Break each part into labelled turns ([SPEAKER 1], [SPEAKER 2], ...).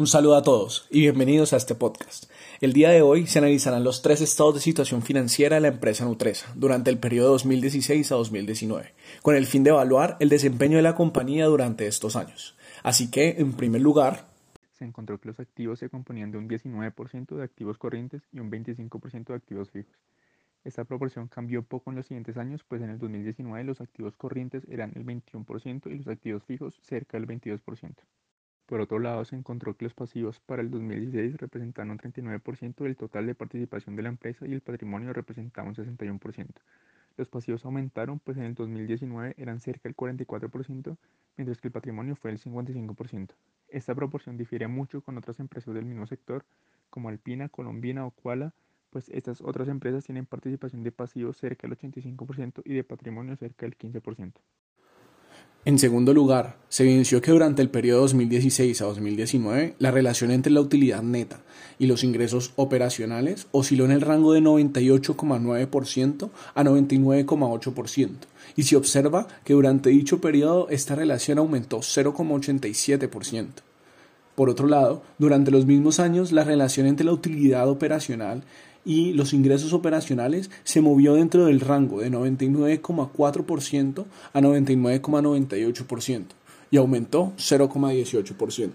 [SPEAKER 1] Un saludo a todos y bienvenidos a este podcast. El día de hoy se analizarán los tres estados de situación financiera de la empresa Nutresa durante el periodo 2016 a 2019, con el fin de evaluar el desempeño de la compañía durante estos años. Así que, en primer lugar,
[SPEAKER 2] se encontró que los activos se componían de un 19% de activos corrientes y un 25% de activos fijos. Esta proporción cambió poco en los siguientes años, pues en el 2019 los activos corrientes eran el 21% y los activos fijos cerca del 22%. Por otro lado, se encontró que los pasivos para el 2016 representaban un 39% del total de participación de la empresa y el patrimonio representaba un 61%. Los pasivos aumentaron, pues en el 2019 eran cerca del 44%, mientras que el patrimonio fue el 55%. Esta proporción difiere mucho con otras empresas del mismo sector, como Alpina, Colombina o Kuala, pues estas otras empresas tienen participación de pasivos cerca del 85% y de patrimonio cerca del 15%.
[SPEAKER 1] En segundo lugar, se evidenció que durante el periodo 2016 a 2019 la relación entre la utilidad neta y los ingresos operacionales osciló en el rango de 98,9% a 99,8% y se observa que durante dicho periodo esta relación aumentó 0,87%. Por otro lado, durante los mismos años la relación entre la utilidad operacional y los ingresos operacionales se movió dentro del rango de 99,4% a 99,98% y aumentó 0,18%.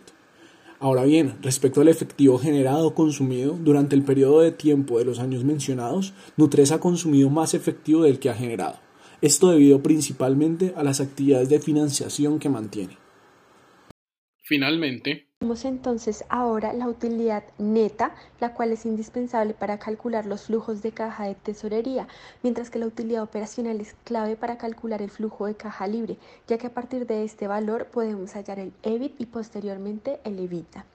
[SPEAKER 1] Ahora bien, respecto al efectivo generado o consumido, durante el periodo de tiempo de los años mencionados, Nutres ha consumido más efectivo del que ha generado. Esto debido principalmente a las actividades de financiación que mantiene.
[SPEAKER 3] Finalmente, Vemos entonces ahora la utilidad neta, la cual es indispensable para calcular los flujos de caja de tesorería, mientras que la utilidad operacional es clave para calcular el flujo de caja libre, ya que a partir de este valor podemos hallar el EBIT y posteriormente el EBITDA.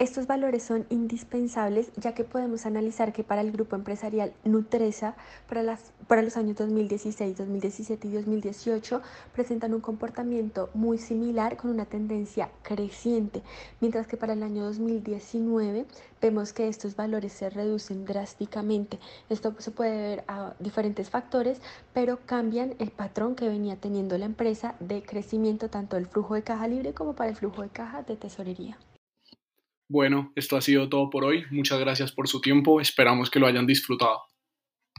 [SPEAKER 3] Estos valores son indispensables ya que podemos analizar que para el grupo empresarial Nutresa, para, las, para los años 2016, 2017 y 2018, presentan un comportamiento muy similar con una tendencia creciente, mientras que para el año 2019 vemos que estos valores se reducen drásticamente. Esto se puede ver a diferentes factores, pero cambian el patrón que venía teniendo la empresa de crecimiento tanto del flujo de caja libre como para el flujo de caja de tesorería.
[SPEAKER 4] Bueno, esto ha sido todo por hoy. Muchas gracias por su tiempo. Esperamos que lo hayan disfrutado.